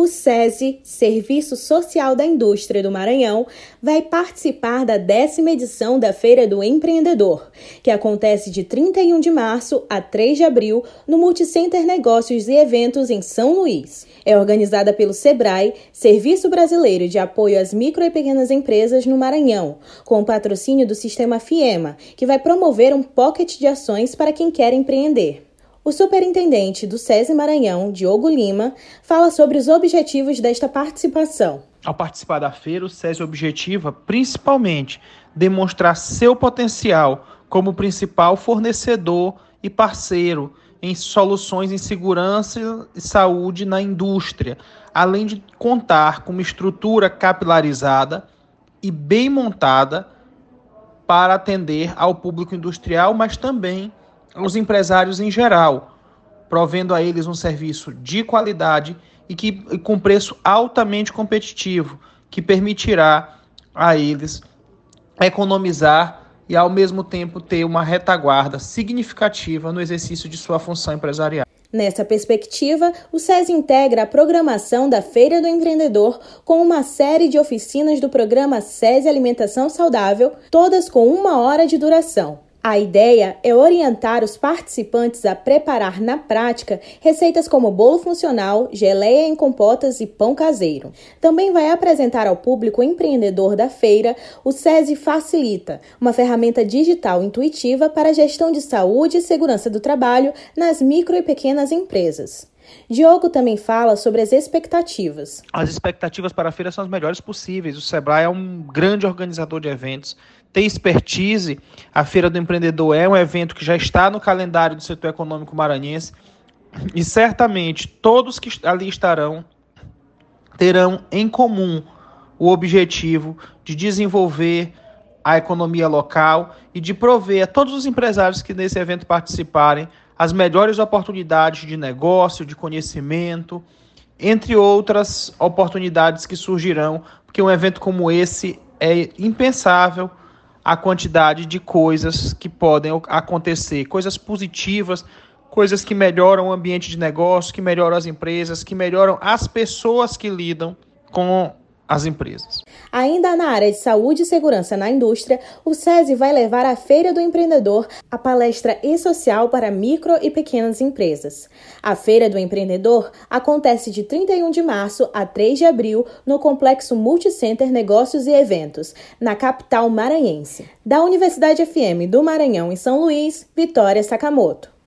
o SESI, Serviço Social da Indústria do Maranhão, vai participar da décima edição da Feira do Empreendedor, que acontece de 31 de março a 3 de abril no Multicenter Negócios e Eventos em São Luís. É organizada pelo SEBRAE, Serviço Brasileiro de Apoio às Micro e Pequenas Empresas no Maranhão, com o patrocínio do Sistema FIEMA, que vai promover um pocket de ações para quem quer empreender. O superintendente do SESI Maranhão, Diogo Lima, fala sobre os objetivos desta participação. Ao participar da feira, o SESI objetiva principalmente demonstrar seu potencial como principal fornecedor e parceiro em soluções em segurança e saúde na indústria, além de contar com uma estrutura capilarizada e bem montada para atender ao público industrial, mas também aos empresários em geral, provendo a eles um serviço de qualidade e que com preço altamente competitivo, que permitirá a eles economizar e ao mesmo tempo ter uma retaguarda significativa no exercício de sua função empresarial. Nessa perspectiva, o SES integra a programação da Feira do Empreendedor com uma série de oficinas do programa SES Alimentação Saudável, todas com uma hora de duração. A ideia é orientar os participantes a preparar na prática receitas como bolo funcional, geleia em compotas e pão caseiro. Também vai apresentar ao público empreendedor da feira o SESI Facilita, uma ferramenta digital intuitiva para gestão de saúde e segurança do trabalho nas micro e pequenas empresas. Diogo também fala sobre as expectativas. As expectativas para a feira são as melhores possíveis. O Sebrae é um grande organizador de eventos, tem expertise. A Feira do Empreendedor é um evento que já está no calendário do setor econômico maranhense e certamente todos que ali estarão terão em comum o objetivo de desenvolver a economia local e de prover a todos os empresários que nesse evento participarem as melhores oportunidades de negócio, de conhecimento, entre outras oportunidades que surgirão, porque um evento como esse é impensável a quantidade de coisas que podem acontecer, coisas positivas, coisas que melhoram o ambiente de negócio, que melhoram as empresas, que melhoram as pessoas que lidam com as empresas. Ainda na área de saúde e segurança na indústria, o SESI vai levar à Feira do Empreendedor a palestra e-social para micro e pequenas empresas. A Feira do Empreendedor acontece de 31 de março a 3 de abril no Complexo Multicenter Negócios e Eventos, na capital maranhense. Da Universidade FM do Maranhão em São Luís, Vitória Sakamoto.